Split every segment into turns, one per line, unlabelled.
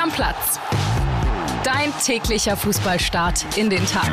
Stammplatz. Dein täglicher Fußballstart in den Tag.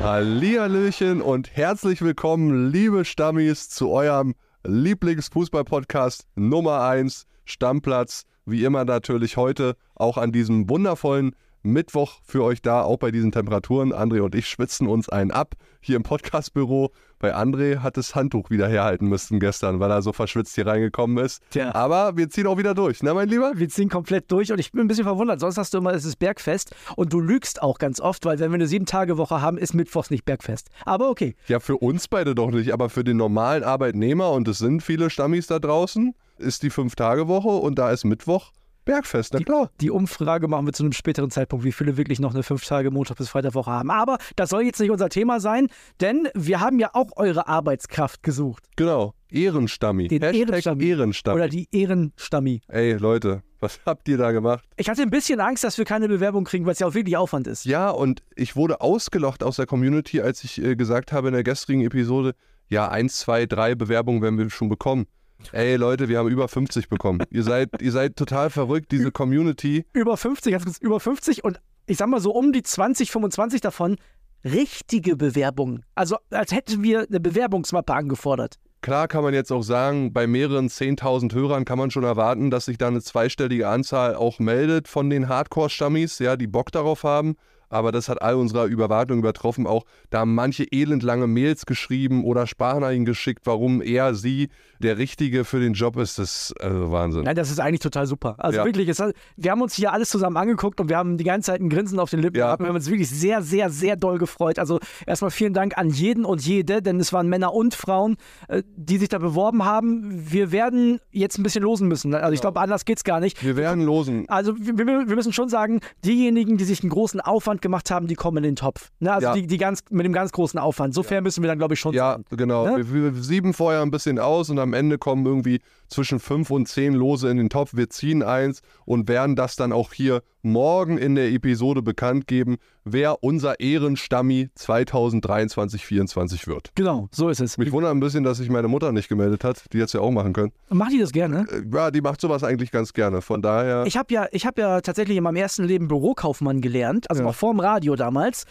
Hallihallöchen und herzlich willkommen, liebe Stammis, zu eurem Lieblingsfußball-Podcast Nummer 1, Stammplatz. Wie immer natürlich heute auch an diesem wundervollen Mittwoch für euch da, auch bei diesen Temperaturen. André und ich schwitzen uns einen ab hier im Podcastbüro. Bei André hat das Handtuch wieder herhalten müssen gestern, weil er so verschwitzt hier reingekommen ist.
Tja.
Aber wir ziehen auch wieder durch, ne, mein Lieber?
Wir ziehen komplett durch und ich bin ein bisschen verwundert. Sonst hast du immer, es ist Bergfest und du lügst auch ganz oft, weil wenn wir eine Sieben-Tage-Woche haben, ist Mittwochs nicht Bergfest. Aber okay.
Ja, für uns beide doch nicht, aber für den normalen Arbeitnehmer, und es sind viele Stammis da draußen, ist die Fünf-Tage-Woche und da ist Mittwoch Bergfest, na klar.
Die Umfrage machen wir zu einem späteren Zeitpunkt, wie viele wirklich noch eine fünf Tage Montag bis Freitag Woche haben. Aber das soll jetzt nicht unser Thema sein, denn wir haben ja auch eure Arbeitskraft gesucht.
Genau. Ehrenstammi.
Den
Hashtag
Ehrenstammi.
Ehrenstammi.
Oder die Ehrenstammi.
Ey, Leute, was habt ihr da gemacht?
Ich hatte ein bisschen Angst, dass wir keine Bewerbung kriegen, weil es ja auch wirklich Aufwand ist.
Ja, und ich wurde ausgelocht aus der Community, als ich äh, gesagt habe in der gestrigen Episode, ja, eins, zwei, drei Bewerbungen werden wir schon bekommen. Ey, Leute, wir haben über 50 bekommen. ihr, seid, ihr seid total verrückt, diese Community.
Über 50, ganz kurz, über 50 und ich sag mal so um die 20, 25 davon richtige Bewerbungen. Also als hätten wir eine Bewerbungsmappe angefordert.
Klar kann man jetzt auch sagen, bei mehreren 10.000 Hörern kann man schon erwarten, dass sich da eine zweistellige Anzahl auch meldet von den Hardcore-Stammis, ja, die Bock darauf haben. Aber das hat all unserer Überwartung übertroffen. Auch da haben manche elendlange Mails geschrieben oder Sprachnachrichten geschickt, warum er, sie der Richtige für den Job ist. Das ist also Wahnsinn.
Nein, das ist eigentlich total super. Also
Ja.
wirklich, es wir haben uns hier alles zusammen angeguckt und wir haben die ganze Zeit ein Grinsen auf den Lippen
Ja.
gehabt. Wir haben uns wirklich sehr, sehr, sehr doll gefreut. Also erstmal vielen Dank an jeden und jede, denn es waren Männer und Frauen, äh, die sich da beworben haben. Wir werden jetzt ein bisschen losen müssen. Also ich glaube, anders geht's gar nicht.
Wir werden losen.
Also wir wir müssen schon sagen, diejenigen, die sich einen großen Aufwand gemacht haben, die kommen in den Topf. Ne? Also
Ja.
die, die ganz, mit dem ganz großen Aufwand. So fair müssen wir dann, glaube ich, schon
Ja,
sein.
genau.
Ne?
Wir, wir sieben vorher ein bisschen aus und am Ende kommen irgendwie zwischen fünf und zehn Lose in den Topf. Wir ziehen eins und werden das dann auch hier morgen in der Episode bekannt geben, wer unser Ehrenstammi 2023-24 wird.
Genau, so ist es.
Mich wundert ein bisschen, dass sich meine Mutter nicht gemeldet hat. Die hätte es ja auch machen können.
Mach die das gerne?
Äh, Ja, die macht sowas eigentlich ganz gerne. Von daher.
Ich habe ja, ich hab ja tatsächlich in meinem ersten Leben Bürokaufmann gelernt, also
Ja.
noch vorm Radio damals.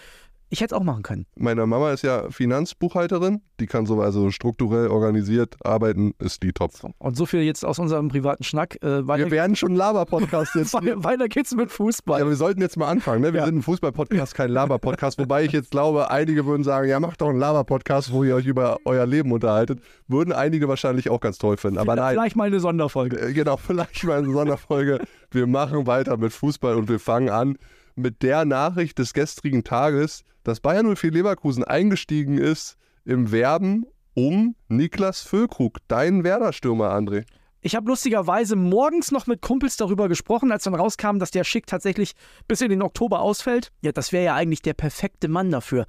Ich hätte es auch machen können.
Meine Mama ist ja Finanzbuchhalterin. Die kann so also strukturell organisiert arbeiten, ist die top.
Und so viel jetzt aus unserem privaten Schnack. Äh,
Wir werden schon ein Laber-Podcast jetzt.
weiter, geht's mit Fußball.
Ja, wir sollten jetzt mal anfangen. Ne? Wir
Ja.
sind ein Fußball-Podcast, kein Laber-Podcast. Wobei ich jetzt glaube, einige würden sagen, ja, macht doch einen Laber-Podcast, wo ihr euch über euer Leben unterhaltet. Würden einige wahrscheinlich auch ganz toll finden. Aber nein,
Vielleicht mal eine Sonderfolge.
äh, genau, vielleicht mal eine Sonderfolge. Wir machen weiter mit Fußball und wir fangen an mit der Nachricht des gestrigen Tages, dass Bayern 04 Leverkusen eingestiegen ist im Werben um Niklas Füllkrug, dein Werder-Stürmer, André.
Ich habe lustigerweise morgens noch mit Kumpels darüber gesprochen, als dann rauskam, dass der Schick tatsächlich bis in den Oktober ausfällt. Ja, das wäre ja eigentlich der perfekte Mann dafür.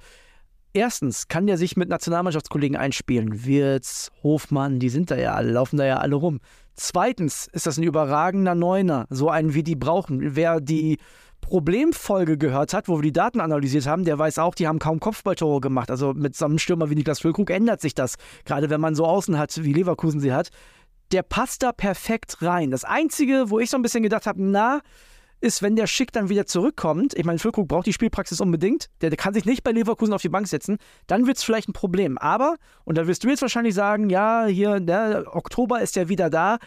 Erstens kann der sich mit Nationalmannschaftskollegen einspielen. Wirtz, Hofmann, die sind da ja alle, laufen da ja alle rum. Zweitens ist das ein überragender Neuner, so einen wie die brauchen. Wer die Problemfolge gehört hat, wo wir die Daten analysiert haben, der weiß auch, die haben kaum Kopfballtore gemacht. Also mit so einem Stürmer wie Niklas Füllkrug ändert sich das. Gerade wenn man so außen hat, wie Leverkusen sie hat. Der passt da perfekt rein. Das Einzige, wo ich so ein bisschen gedacht habe, na, ist, wenn der Schick dann wieder zurückkommt, ich meine, Füllkrug braucht die Spielpraxis unbedingt, der, der kann sich nicht bei Leverkusen auf die Bank setzen, dann wird es vielleicht ein Problem. Aber, und da wirst du jetzt wahrscheinlich sagen, ja, hier, ne, Oktober ist ja wieder da,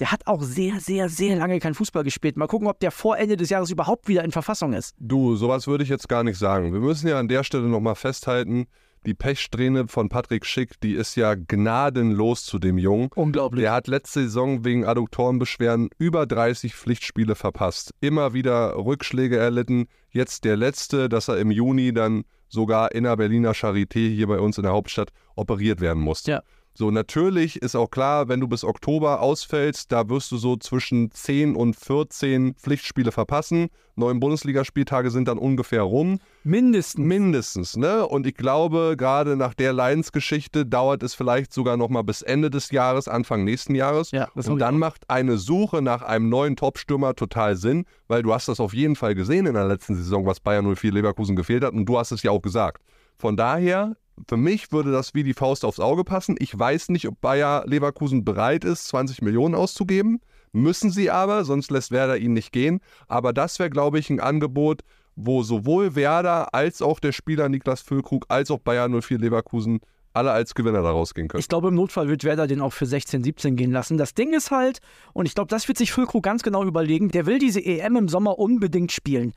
der hat auch sehr, sehr, sehr lange kein Fußball gespielt. Mal gucken, ob der vor Ende des Jahres überhaupt wieder in Verfassung ist.
Du, sowas würde ich jetzt gar nicht sagen. Wir müssen ja an der Stelle nochmal festhalten, die Pechsträhne von Patrick Schick, die ist ja gnadenlos zu dem Jungen.
Unglaublich.
Der hat letzte Saison wegen Adduktorenbeschwerden über 30 Pflichtspiele verpasst. Immer wieder Rückschläge erlitten. Jetzt der letzte, dass er im Juni dann sogar in der Berliner Charité hier bei uns in der Hauptstadt operiert werden musste.
Ja.
So, natürlich ist auch klar, wenn du bis Oktober ausfällst, da wirst du so zwischen 10 und 14 Pflichtspiele verpassen. Neun Bundesligaspieltage sind dann ungefähr rum.
Mindestens.
Mindestens, ne? Und ich glaube, gerade nach der Leidensgeschichte dauert es vielleicht sogar noch mal bis Ende des Jahres, Anfang nächsten Jahres.
Ja,
und dann macht eine Suche nach einem neuen Topstürmer total Sinn, weil du hast das auf jeden Fall gesehen in der letzten Saison, was Bayern 04 Leverkusen gefehlt hat und du hast es ja auch gesagt. Von daher, für mich würde das wie die Faust aufs Auge passen. Ich weiß nicht, ob Bayer Leverkusen bereit ist, 20 Millionen auszugeben. müssen sie aber, sonst lässt Werder ihn nicht gehen. Aber das wäre, glaube ich, ein Angebot, wo sowohl Werder als auch der Spieler Niklas Füllkrug als auch Bayern 04 Leverkusen alle als Gewinner daraus gehen können.
Ich glaube, im Notfall wird Werder den auch für 16, 17 gehen lassen. Das Ding ist halt, und ich glaube, das wird sich Füllkrug ganz genau überlegen, der will diese EM im Sommer unbedingt spielen.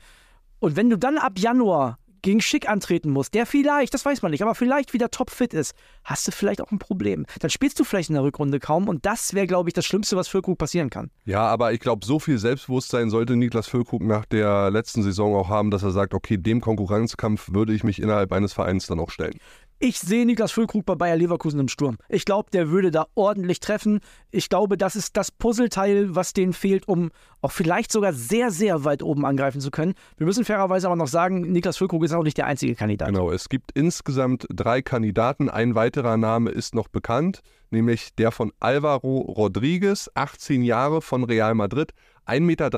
Und wenn du dann ab Januar gegen Schick antreten musst, der vielleicht, das weiß man nicht, aber vielleicht wieder topfit ist, hast du vielleicht auch ein Problem. Dann spielst du vielleicht in der Rückrunde kaum und das wäre, glaube ich, das Schlimmste, was Füllkrug passieren kann.
Ja, aber ich glaube, so viel Selbstbewusstsein sollte Niklas Füllkrug nach der letzten Saison auch haben, dass er sagt, okay, dem Konkurrenzkampf würde ich mich innerhalb eines Vereins dann auch stellen.
Ich sehe Niklas Füllkrug bei Bayer Leverkusen im Sturm. Ich glaube, der würde da ordentlich treffen. Ich glaube, das ist das Puzzleteil, was denen fehlt, um auch vielleicht sogar sehr, sehr weit oben angreifen zu können. Wir müssen fairerweise aber noch sagen, Niklas Füllkrug ist auch nicht der einzige Kandidat.
Genau, es gibt insgesamt drei Kandidaten. Ein weiterer Name ist noch bekannt, nämlich der von Alvaro Rodriguez, 18 Jahre von Real Madrid, 1,93 Meter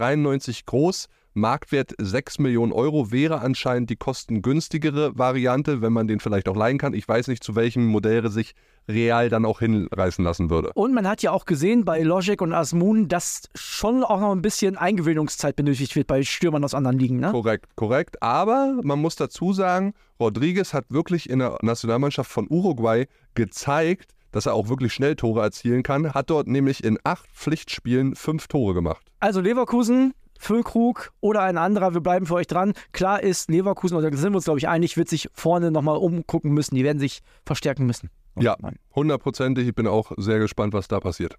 groß, Marktwert 6 Millionen Euro wäre anscheinend die kostengünstigere Variante, wenn man den vielleicht auch leihen kann. Ich weiß nicht, zu welchem Modell sich real dann auch hinreißen lassen würde.
Und man hat ja auch gesehen bei Logic und Asmun, dass schon auch noch ein bisschen Eingewöhnungszeit benötigt wird bei Stürmern aus anderen Ligen. Ne?
Korrekt, korrekt. Aber man muss dazu sagen, Rodriguez hat wirklich in der Nationalmannschaft von Uruguay gezeigt, dass er auch wirklich schnell Tore erzielen kann. Hat dort nämlich in acht Pflichtspielen fünf Tore gemacht.
Also Leverkusen Füllkrug oder ein anderer, wir bleiben für euch dran. Klar ist, Leverkusen, oder da sind wir uns, glaube ich, einig, wird sich vorne nochmal umgucken müssen. Die werden sich verstärken müssen.
Ja, hundertprozentig. Ich bin auch sehr gespannt, was da passiert.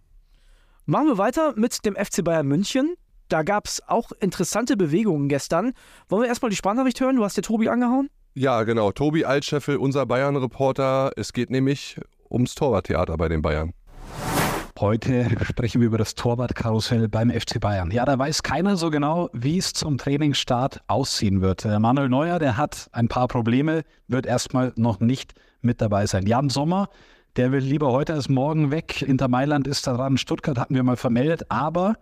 Machen wir weiter mit dem FC Bayern München. Da gab es auch interessante Bewegungen gestern. Wollen wir erstmal die Sprachnachricht hören? Du hast dir Tobi angehauen?
Ja, genau. Tobi Altscheffel, unser Bayern-Reporter. Es geht nämlich ums Torwarttheater bei den Bayern.
Heute sprechen wir über das Torwartkarussell beim FC Bayern. Ja, da weiß keiner so genau, wie es zum Trainingsstart aussehen wird. Äh, Manuel Neuer, der hat ein paar Probleme, wird erstmal noch nicht mit dabei sein. Jan Sommer, der will lieber heute als morgen weg. Inter Mailand ist da dran. Stuttgart hatten wir mal vermeldet. Aber,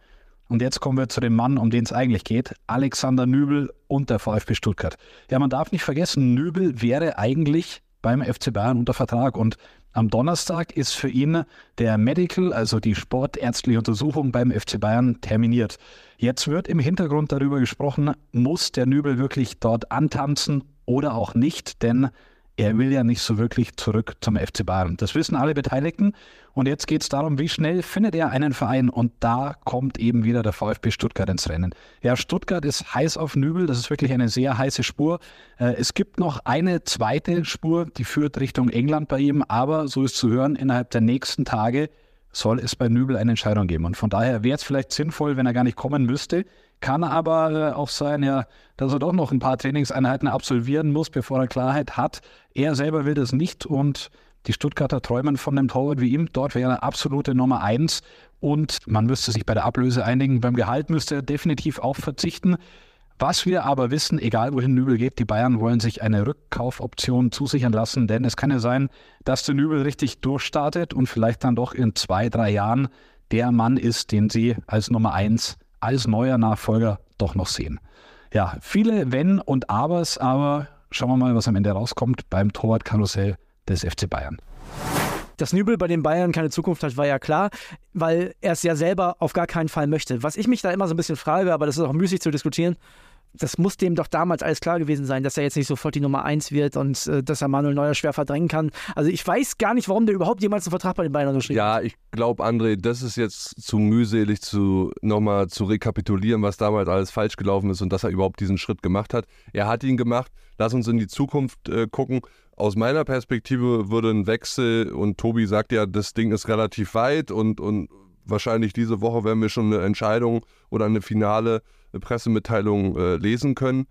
und jetzt kommen wir zu dem Mann, um den es eigentlich geht, Alexander Nübel und der VfB Stuttgart. Ja, man darf nicht vergessen, Nübel wäre eigentlich beim FC Bayern unter Vertrag und am Donnerstag ist für ihn der Medical, also die sportärztliche Untersuchung beim FC Bayern, terminiert. Jetzt wird im Hintergrund darüber gesprochen, muss der Nübel wirklich dort antanzen oder auch nicht, denn er will ja nicht so wirklich zurück zum FC Bayern. Das wissen alle Beteiligten. Und jetzt geht es darum, wie schnell findet er einen Verein. Und da kommt eben wieder der VfB Stuttgart ins Rennen. Ja, Stuttgart ist heiß auf Nübel. Das ist wirklich eine sehr heiße Spur. Äh, es gibt noch eine zweite Spur, die führt Richtung England bei ihm. Aber so ist zu hören, innerhalb der nächsten Tage soll es bei Nübel eine Entscheidung geben. Und von daher wäre es vielleicht sinnvoll, wenn er gar nicht kommen müsste. Kann aber äh, auch sein, ja, dass er doch noch ein paar Trainingseinheiten absolvieren muss, bevor er Klarheit hat. Er selber will das nicht und die Stuttgarter träumen von einem Torwart wie ihm. Dort wäre er absolute Nummer eins und man müsste sich bei der Ablöse einigen. Beim Gehalt müsste er definitiv auch verzichten. Was wir aber wissen, egal wohin Nübel geht, die Bayern wollen sich eine Rückkaufoption zusichern lassen, denn es kann ja sein, dass der Nübel richtig durchstartet und vielleicht dann doch in zwei, drei Jahren der Mann ist, den sie als Nummer eins als neuer Nachfolger doch noch sehen. Ja, viele Wenn und Abers, aber schauen wir mal, was am Ende rauskommt beim Torwartkarussell des FC Bayern.
Dass Nübel bei den Bayern keine Zukunft hat, war ja klar, weil er es ja selber auf gar keinen Fall möchte. Was ich mich da immer so ein bisschen frage, aber das ist auch müßig zu diskutieren, das muss dem doch damals alles klar gewesen sein, dass er jetzt nicht sofort die Nummer 1 wird und äh, dass er Manuel Neuer schwer verdrängen kann. Also ich weiß gar nicht, warum der überhaupt jemals einen Vertrag bei den Bayern unterschrieben
hat. Ja, ich glaube, André, das ist jetzt zu mühselig, zu nochmal zu rekapitulieren, was damals alles falsch gelaufen ist und dass er überhaupt diesen Schritt gemacht hat. Er hat ihn gemacht. Lass uns in die Zukunft äh, gucken. Aus meiner Perspektive würde ein Wechsel, und Tobi sagt ja, das Ding ist relativ weit und, und wahrscheinlich diese Woche werden wir schon eine Entscheidung oder eine finale Pressemitteilung äh, lesen können.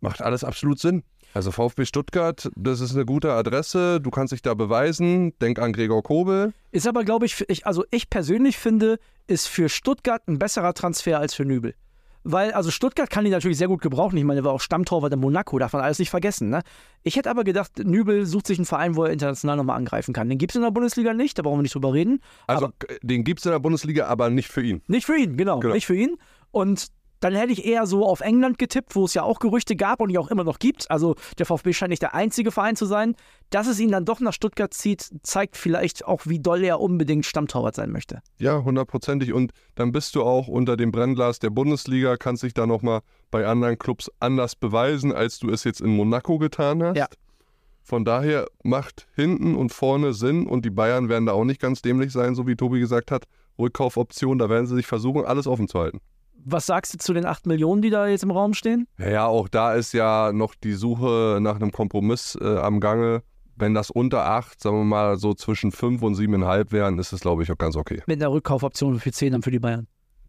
Macht alles absolut Sinn. Also VfB Stuttgart, das ist eine gute Adresse. Du kannst dich da beweisen. Denk an Gregor Kobel.
Ist aber, glaube ich, ich, also ich persönlich finde, ist für Stuttgart ein besserer Transfer als für Nübel. Weil, also Stuttgart kann ihn natürlich sehr gut gebrauchen. Ich meine, er war auch Stammtorwart in Monaco, darf man alles nicht vergessen. Ne? Ich hätte aber gedacht, Nübel sucht sich einen Verein, wo er international nochmal angreifen kann. Den gibt es in der Bundesliga nicht, da brauchen wir nicht drüber reden.
Also, aber, den gibt es in der Bundesliga, aber nicht für ihn.
Nicht für ihn, genau, genau. Nicht für ihn. Und Dann hätte ich eher so auf England getippt, wo es ja auch Gerüchte gab und die auch immer noch gibt. Also der VfB scheint nicht der einzige Verein zu sein. Dass es ihn dann doch nach Stuttgart zieht, zeigt vielleicht auch, wie doll er unbedingt Stammtorwart sein möchte.
Ja, hundertprozentig. Und dann bist du auch unter dem Brennglas der Bundesliga, kannst dich da nochmal bei anderen Clubs anders beweisen, als du es jetzt in Monaco getan hast.
Ja.
Von daher macht hinten und vorne Sinn und die Bayern werden da auch nicht ganz dämlich sein, so wie Tobi gesagt hat. Rückkaufoption, da werden sie sich versuchen, alles offen zu halten.
Was sagst du zu den 8 Millionen, die da jetzt im Raum stehen?
Ja, auch da ist ja noch die Suche nach einem Kompromiss äh, am Gange. Wenn das unter 8, sagen wir mal so zwischen 5 und 7,5 wären, ist es, glaube ich, auch ganz okay.
Mit einer Rückkaufoption für 10 dann für die Bayern.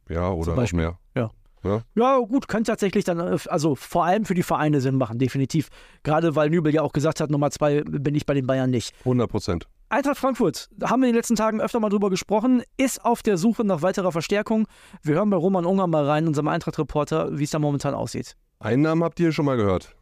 Ja, oder noch mehr.
Ja.
Ja.
Ja, gut, könnte tatsächlich dann, äh, also vor allem für die Vereine Sinn machen, definitiv. Gerade weil Nübel ja auch gesagt hat, Nummer zwei bin ich bei den Bayern nicht.
100 Prozent.
Eintracht Frankfurt, da haben wir in den letzten Tagen öfter mal drüber gesprochen, ist auf der Suche nach weiterer Verstärkung. Wir hören bei Roman Unger mal rein, unserem Eintracht-Reporter, wie es da momentan aussieht.
Einen Namen habt ihr schon mal gehört.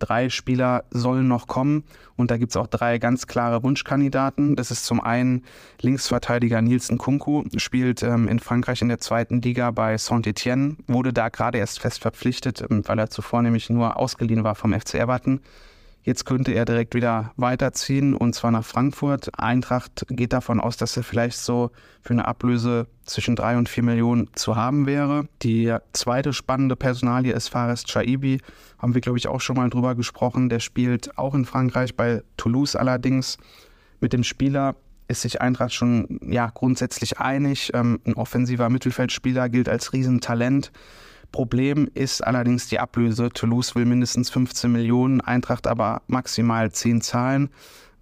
Drei Spieler sollen noch kommen und da gibt es auch drei ganz klare Wunschkandidaten. Das ist zum einen Linksverteidiger Nielsen Kunku, spielt ähm, in Frankreich in der zweiten Liga bei Saint-Etienne, wurde da gerade erst fest verpflichtet, ähm, weil er zuvor nämlich nur ausgeliehen war vom FC Everton. Jetzt könnte er direkt wieder weiterziehen und zwar nach Frankfurt. Eintracht geht davon aus, dass er vielleicht so für eine Ablöse zwischen drei und vier Millionen zu haben wäre. Die zweite spannende Personalie ist Fares Chaibi. Haben wir, glaube ich, auch schon mal drüber gesprochen. Der spielt auch in Frankreich, bei Toulouse allerdings. Mit dem Spieler ist sich Eintracht schon ja, grundsätzlich einig. Ähm, ein offensiver Mittelfeldspieler gilt als Riesentalent. Problem ist allerdings die Ablöse. Toulouse will mindestens 15 Millionen, Eintracht aber maximal 10 zahlen.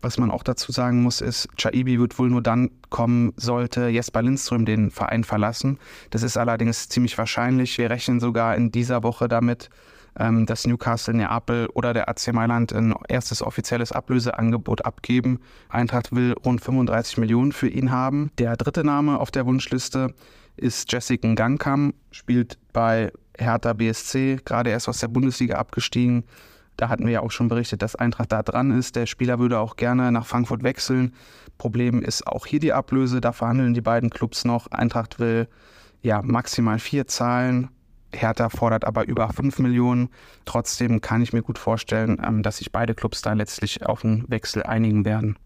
Was man auch dazu sagen muss, ist, Chaibi wird wohl nur dann kommen, sollte Jesper Lindström den Verein verlassen. Das ist allerdings ziemlich wahrscheinlich. Wir rechnen sogar in dieser Woche damit, ähm, dass Newcastle, Neapel oder der AC Mailand ein erstes offizielles Ablöseangebot abgeben. Eintracht will rund 35 Millionen für ihn haben. Der dritte Name auf der Wunschliste ist Jessica Gangkam, spielt bei Hertha BSC, gerade erst aus der Bundesliga abgestiegen. Da hatten wir ja auch schon berichtet, dass Eintracht da dran ist. Der Spieler würde auch gerne nach Frankfurt wechseln. Problem ist auch hier die Ablöse. Da verhandeln die beiden Clubs noch. Eintracht will ja maximal vier zahlen. Hertha fordert aber über 5 Millionen. Trotzdem kann ich mir gut vorstellen, ähm, dass sich beide Clubs da letztlich auf einen Wechsel einigen werden.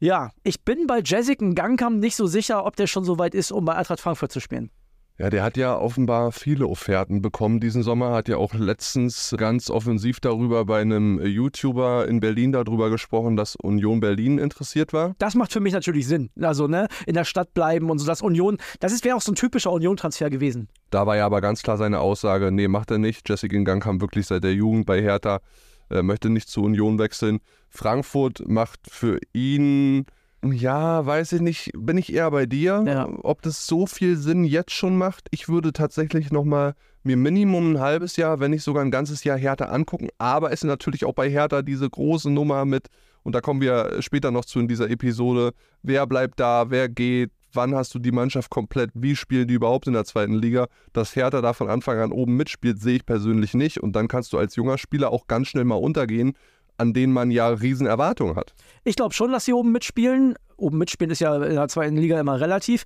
Ja, ich bin bei Jessica Gangkam nicht so sicher, ob der schon so weit ist, um bei Eintracht Frankfurt zu spielen.
Ja, der hat ja offenbar viele Offerten bekommen diesen Sommer, hat ja auch letztens ganz offensiv darüber bei einem YouTuber in Berlin darüber gesprochen, dass Union Berlin interessiert war.
Das macht für mich natürlich Sinn. Also, ne, in der Stadt bleiben und so, das Union, das wäre auch so ein typischer Union-Transfer gewesen.
Da war ja aber ganz klar seine Aussage, nee, macht er nicht. Jessica Gang kam wirklich seit der Jugend bei Hertha, äh, möchte nicht zu Union wechseln. Frankfurt macht für ihn ja, weiß ich nicht, bin ich eher bei dir,
Ja.
ob das so viel Sinn jetzt schon macht. Ich würde tatsächlich nochmal mir Minimum ein halbes Jahr, wenn nicht sogar ein ganzes Jahr Hertha angucken. Aber es ist natürlich auch bei Hertha diese große Nummer mit, und da kommen wir später noch zu in dieser Episode, wer bleibt da, wer geht, wann hast du die Mannschaft komplett, wie spielen die überhaupt in der zweiten Liga. Dass Hertha da von Anfang an oben mitspielt, sehe ich persönlich nicht. Und dann kannst du als junger Spieler auch ganz schnell mal untergehen, an denen man ja riesen Erwartungen hat.
Ich glaube schon, dass sie oben mitspielen. Oben mitspielen ist ja in der zweiten Liga immer relativ.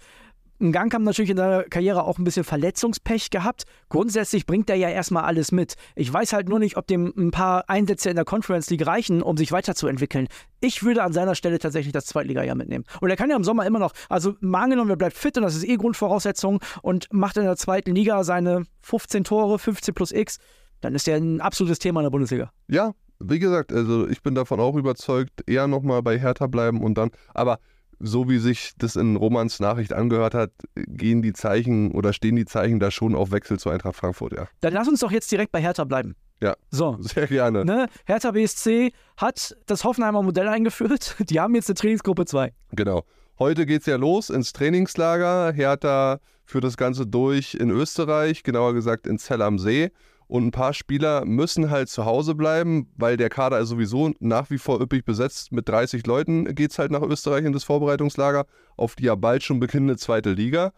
Ein Gang haben natürlich in der Karriere auch ein bisschen Verletzungspech gehabt. Grundsätzlich bringt er ja erstmal alles mit. Ich weiß halt nur nicht, ob dem ein paar Einsätze in der Conference League reichen, um sich weiterzuentwickeln. Ich würde an seiner Stelle tatsächlich das Zweitliga-Jahr mitnehmen. Und er kann ja im Sommer immer noch, also mal angenommen, er bleibt fit und das ist eh Grundvoraussetzung und macht in der zweiten Liga seine 15 Tore, 15 plus X, dann ist er ein absolutes Thema in der Bundesliga.
Ja, wie gesagt, also ich bin davon auch überzeugt, eher nochmal bei Hertha bleiben und dann, aber so wie sich das in Romans Nachricht angehört hat, gehen die Zeichen oder stehen die Zeichen da schon auf Wechsel zu Eintracht Frankfurt, ja.
Dann lass uns doch jetzt direkt bei Hertha bleiben.
Ja.
So,
Sehr gerne.
Ne? Hertha BSC hat das Hoffenheimer Modell eingeführt. Die haben jetzt eine Trainingsgruppe 2.
Genau. Heute geht's ja los ins Trainingslager. Hertha führt das Ganze durch in Österreich, genauer gesagt in Zell am See. Und ein paar Spieler müssen halt zu Hause bleiben, weil der Kader ist sowieso nach wie vor üppig besetzt. Mit 30 Leuten geht's halt nach Österreich in das Vorbereitungslager, auf die ja bald schon beginnende zweite Liga.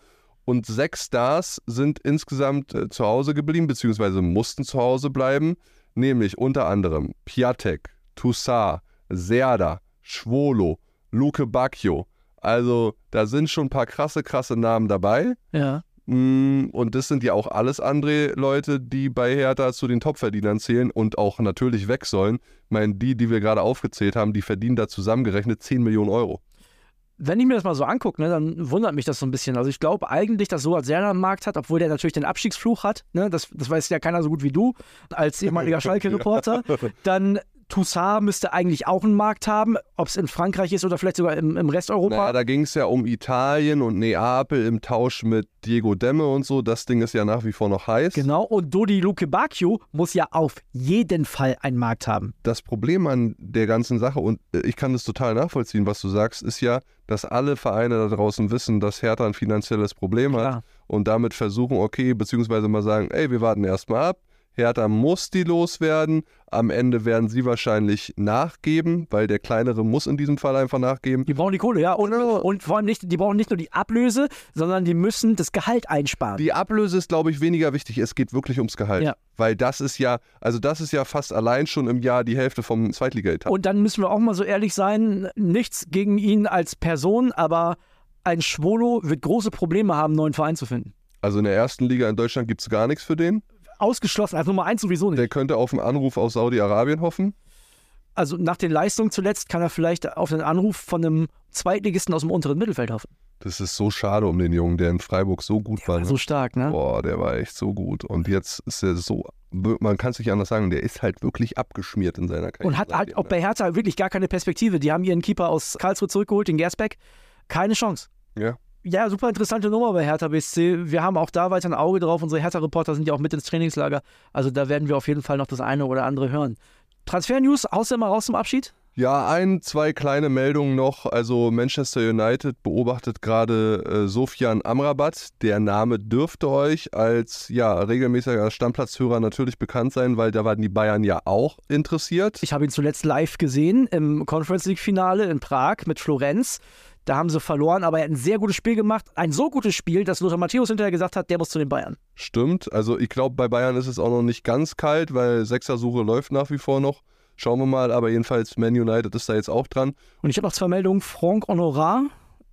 Und sechs Stars sind insgesamt äh, zu Hause geblieben, beziehungsweise mussten zu Hause bleiben. Nämlich unter anderem Piatek, Toussaint, Serda, Schwolo, Luke Bacchio. Also da sind schon ein paar krasse, krasse Namen dabei.
Ja.
Mm, Und das sind ja auch alles andere Leute, die bei Hertha zu den Topverdienern zählen und auch natürlich weg sollen. Ich meine, die, die wir gerade aufgezählt haben, die verdienen da zusammengerechnet 10 Millionen Euro.
Wenn ich mir das mal so angucke, ne, dann wundert mich das so ein bisschen. Also ich glaube eigentlich, dass Soat Serda einen Markt hat, obwohl der natürlich den Abstiegsfluch hat. Ne? Das, das weiß ja keiner so gut wie du als ehemaliger Schalke-Reporter. Dann Toussaint müsste eigentlich auch einen Markt haben, ob es in Frankreich ist oder vielleicht sogar im, im Rest Europa.
Naja, da ging es ja um Italien und Neapel im Tausch mit Diego Demme und so. Das Ding ist ja nach wie vor noch heiß.
Genau, und Dodi Luke Bacchio muss ja auf jeden Fall einen Markt haben.
das Problem an der ganzen Sache, und äh, ich kann das total nachvollziehen, was du sagst, ist ja, dass alle Vereine da draußen wissen, dass Hertha ein finanzielles Problem hat
Klar.
und damit versuchen, okay, beziehungsweise mal sagen, ey, wir warten erstmal ab. Hertha muss die loswerden. Am Ende werden sie wahrscheinlich nachgeben, weil der kleinere muss in diesem Fall einfach nachgeben.
Die brauchen die Kohle, ja. Und,
Genau.
und vor allem nicht, die brauchen nicht nur die Ablöse, sondern die müssen das Gehalt einsparen.
Die Ablöse ist, glaube ich, weniger wichtig. Es geht wirklich ums Gehalt.
Ja.
Weil das ist ja, also das ist ja fast allein schon im Jahr die Hälfte vom Zweitliga-Etat.
Und dann müssen wir auch mal so ehrlich sein, nichts gegen ihn als Person, aber ein Schwolo wird große Probleme haben, einen neuen Verein zu finden.
Also in der ersten Liga in Deutschland gibt es gar nichts für den.
Ausgeschlossen, also Nummer eins sowieso nicht.
Der könnte auf einen Anruf aus Saudi-Arabien hoffen.
Also nach den Leistungen zuletzt kann er vielleicht auf einen Anruf von einem Zweitligisten aus dem unteren Mittelfeld hoffen.
Das ist so schade um den Jungen, der in Freiburg so gut war. ne?
So stark, ne?
Boah, der war echt so gut. Und jetzt ist er so, man kann es nicht anders sagen, der ist halt wirklich abgeschmiert in seiner Karriere.
Und hat halt auch
seitdem,
bei Hertha wirklich gar keine Perspektive. Die haben ihren Keeper aus Karlsruhe zurückgeholt, den Gersbeck. Keine Chance.
ne? Ja.
Ja, super interessante Nummer bei Hertha BSC. Wir haben auch da weiter ein Auge drauf. Unsere Hertha-Reporter sind ja auch mit ins Trainingslager. Also da werden wir auf jeden Fall noch das eine oder andere hören. Transfer-News, haust du mal raus zum Abschied?
Ja, ein, zwei kleine Meldungen noch. Also Manchester United beobachtet gerade äh, Sofian Amrabat. Der Name dürfte euch als ja, regelmäßiger Stammplatzhörer natürlich bekannt sein, weil da waren die Bayern ja auch interessiert.
Ich habe ihn zuletzt live gesehen im Conference League-Finale in Prag mit Florenz. Da haben sie verloren, aber er hat ein sehr gutes Spiel gemacht. Ein so gutes Spiel, dass Lothar Matthäus hinterher gesagt hat, der muss zu den Bayern.
Stimmt. Also ich glaube, bei Bayern ist es auch noch nicht ganz kalt, weil Sechsersuche läuft nach wie vor noch. Schauen wir mal, aber jedenfalls Man United ist da jetzt auch dran.
Und ich habe noch zwei Meldungen. Franck Honorat,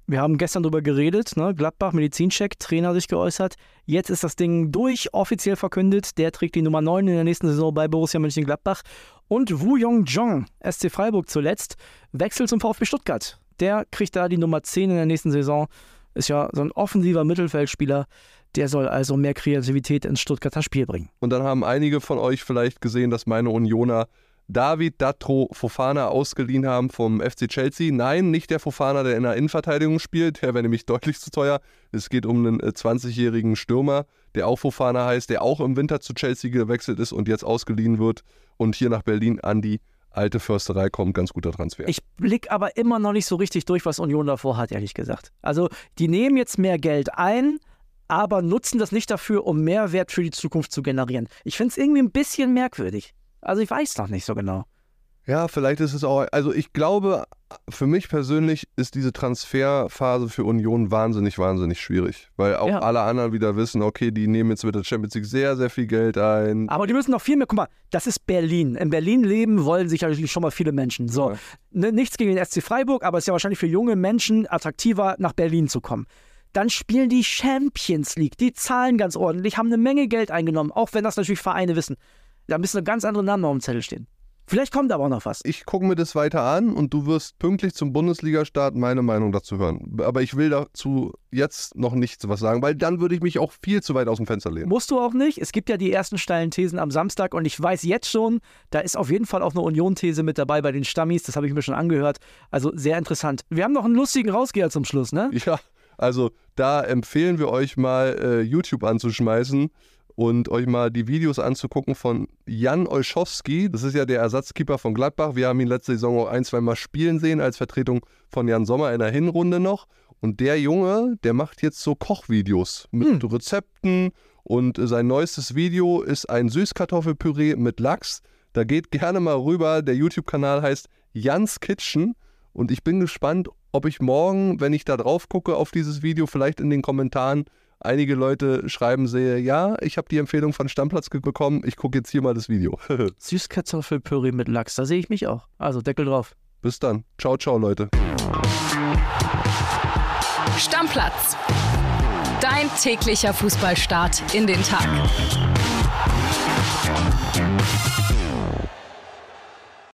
wir haben gestern darüber geredet, ne? Gladbach, Medizincheck, Trainer sich geäußert. Jetzt ist das Ding durch, offiziell verkündet. Der trägt die Nummer 9 in der nächsten Saison bei Borussia Mönchengladbach. Und Wu Yong-jong, SC Freiburg zuletzt, wechselt zum VfB Stuttgart. Der kriegt da die Nummer 10 in der nächsten Saison. Ist ja so ein offensiver Mittelfeldspieler. Der soll also mehr Kreativität ins Stuttgarter Spiel bringen.
Und dann haben einige von euch vielleicht gesehen, dass meine Unioner David Datro Fofana ausgeliehen haben vom FC Chelsea. Nein, nicht der Fofana, der in der Innenverteidigung spielt. Der wäre nämlich deutlich zu teuer. Es geht um einen äh, 20-jährigen Stürmer, der auch Fofana heißt, der auch im Winter zu Chelsea gewechselt ist und jetzt ausgeliehen wird und hier nach Berlin an die alte Försterei kommt. Ganz guter Transfer.
Ich blick aber immer noch nicht so richtig durch, was Union davor hat, ehrlich gesagt. Also, die nehmen jetzt mehr Geld ein, aber nutzen das nicht dafür, um Mehrwert für die Zukunft zu generieren. Ich finde es irgendwie ein bisschen merkwürdig. Also, ich weiß noch nicht so genau.
Ja, vielleicht ist es auch. Also ich glaube, für mich persönlich ist diese Transferphase für Union wahnsinnig, wahnsinnig schwierig. Weil auch
Ja.
alle anderen wieder wissen, okay, die nehmen jetzt mit der Champions League sehr, sehr viel Geld ein.
Aber die müssen noch viel mehr. Guck mal, das ist Berlin. In Berlin leben wollen sicherlich schon mal viele Menschen. So,
Ja.
ne, nichts gegen den SC Freiburg, aber es ist ja wahrscheinlich für junge Menschen attraktiver, nach Berlin zu kommen. Dann spielen die Champions League. Die zahlen ganz ordentlich, haben eine Menge Geld eingenommen, auch wenn das natürlich Vereine wissen. Da müssen ganz andere Namen auf dem Zettel stehen. Vielleicht kommt aber auch noch was.
Ich gucke mir das weiter an und du wirst pünktlich zum Bundesliga-Start meine Meinung dazu hören. Aber ich will dazu jetzt noch nichts was sagen, weil dann würde ich mich auch viel zu weit aus dem Fenster lehnen.
Musst du auch nicht. Es gibt ja die ersten steilen Thesen am Samstag und ich weiß jetzt schon, da ist auf jeden Fall auch eine Union-These mit dabei bei den Stammis. Das habe ich mir schon angehört. Also sehr interessant. Wir haben noch einen lustigen Rausgeher zum Schluss, ne?
Ja, also da empfehlen wir euch mal äh, YouTube anzuschmeißen und euch mal die Videos anzugucken von Jan Olschowski. Das ist ja der Ersatzkeeper von Gladbach. Wir haben ihn letzte Saison auch ein, zwei Mal spielen sehen als Vertretung von Jan Sommer in der Hinrunde noch. Und der Junge, der macht jetzt so Kochvideos mit Rezepten und sein neuestes Video ist ein Süßkartoffelpüree mit Lachs. Da geht gerne mal rüber. Der YouTube-Kanal heißt Jans Kitchen. Und ich bin gespannt, ob ich morgen, wenn ich da drauf gucke auf dieses Video, vielleicht in den Kommentaren einige Leute schreiben sehe, ja, ich habe die Empfehlung von Stammplatz bekommen, ich gucke jetzt hier mal das Video.
Süßkartoffelpüree mit Lachs, da sehe ich mich auch. Also Deckel drauf.
Bis dann. Ciao, ciao, Leute.
Stammplatz. Dein täglicher Fußballstart in den Tag.